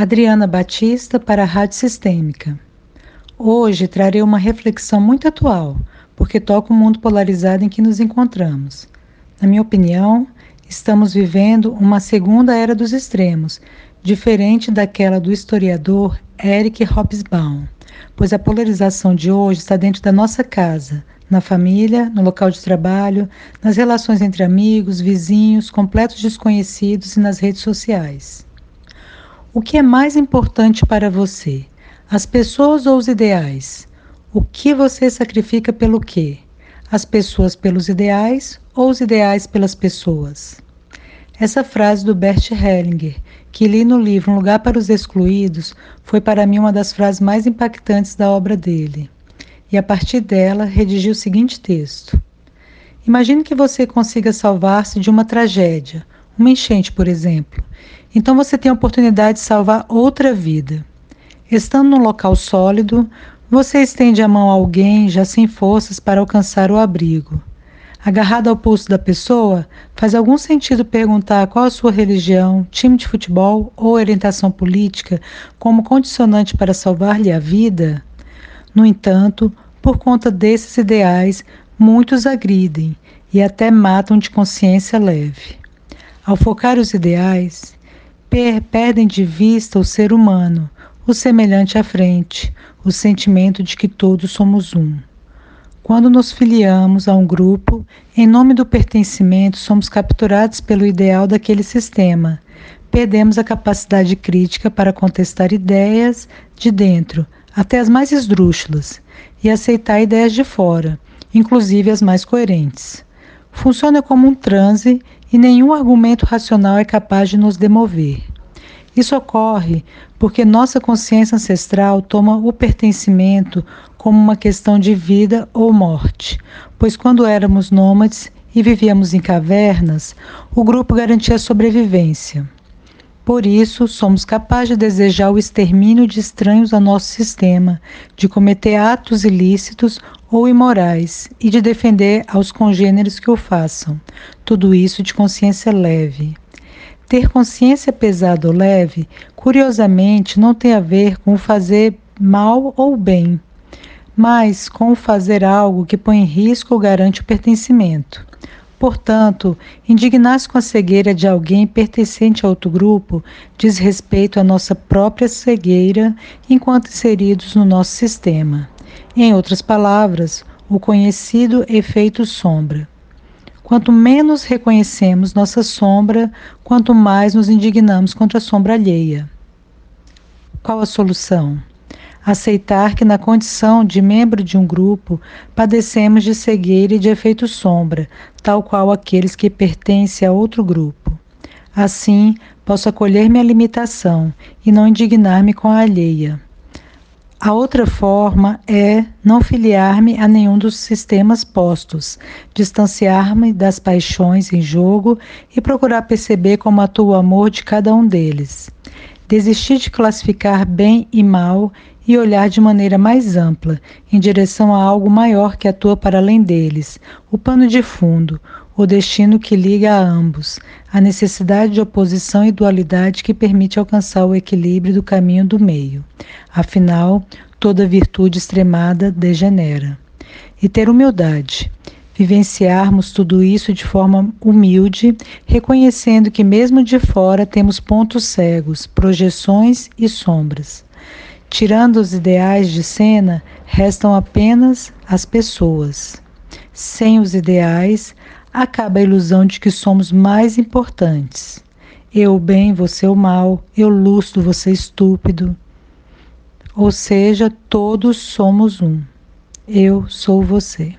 Adriana Batista para a Rádio Sistêmica. Hoje trarei uma reflexão muito atual, porque toca o mundo polarizado em que nos encontramos. Na minha opinião, estamos vivendo uma segunda era dos extremos, diferente daquela do historiador Eric Hobsbawm, pois a polarização de hoje está dentro da nossa casa, na família, no local de trabalho, nas relações entre amigos, vizinhos, completos desconhecidos e nas redes sociais. O que é mais importante para você? As pessoas ou os ideais? O que você sacrifica pelo quê? As pessoas pelos ideais ou os ideais pelas pessoas? Essa frase do Bert Hellinger, que li no livro Um Lugar para os Excluídos, foi para mim uma das frases mais impactantes da obra dele e a partir dela redigi o seguinte texto. Imagine que você consiga salvar-se de uma tragédia, uma enchente, por exemplo. Então você tem a oportunidade de salvar outra vida. Estando num local sólido, você estende a mão a alguém já sem forças para alcançar o abrigo. Agarrado ao pulso da pessoa, faz algum sentido perguntar qual a sua religião, time de futebol ou orientação política como condicionante para salvar-lhe a vida? No entanto, por conta desses ideais, muitos agridem e até matam de consciência leve. Ao focar os ideais, per perdem de vista o ser humano, o semelhante à frente, o sentimento de que todos somos um. Quando nos filiamos a um grupo, em nome do pertencimento, somos capturados pelo ideal daquele sistema. Perdemos a capacidade crítica para contestar ideias de dentro, até as mais esdrúxulas, e aceitar ideias de fora, inclusive as mais coerentes. Funciona como um transe e nenhum argumento racional é capaz de nos demover. Isso ocorre porque nossa consciência ancestral toma o pertencimento como uma questão de vida ou morte, pois quando éramos nômades e vivíamos em cavernas, o grupo garantia sobrevivência. Por isso, somos capazes de desejar o extermínio de estranhos ao nosso sistema, de cometer atos ilícitos ou imorais e de defender aos congêneres que o façam. Tudo isso de consciência leve. Ter consciência pesada ou leve, curiosamente, não tem a ver com fazer mal ou bem, mas com fazer algo que põe em risco ou garante o pertencimento. Portanto, indignar-se com a cegueira de alguém pertencente a outro grupo diz respeito à nossa própria cegueira enquanto inseridos no nosso sistema. Em outras palavras, o conhecido efeito sombra. Quanto menos reconhecemos nossa sombra, quanto mais nos indignamos contra a sombra alheia. Qual a solução? aceitar que, na condição de membro de um grupo, padecemos de cegueira e de efeito sombra, tal qual aqueles que pertencem a outro grupo. Assim, posso acolher minha limitação e não indignar-me com a alheia. A outra forma é não filiar-me a nenhum dos sistemas postos, distanciar-me das paixões em jogo e procurar perceber como atua o amor de cada um deles. Desistir de classificar bem e mal e olhar de maneira mais ampla, em direção a algo maior que atua para além deles, o pano de fundo, o destino que liga a ambos, a necessidade de oposição e dualidade que permite alcançar o equilíbrio do caminho do meio. Afinal, toda virtude extremada degenera. E ter humildade. Vivenciarmos tudo isso de forma humilde, reconhecendo que, mesmo de fora, temos pontos cegos, projeções e sombras. Tirando os ideais de cena, restam apenas as pessoas. Sem os ideais, acaba a ilusão de que somos mais importantes. Eu o bem, você o mal, eu lustro, você estúpido. Ou seja, todos somos um. Eu sou você.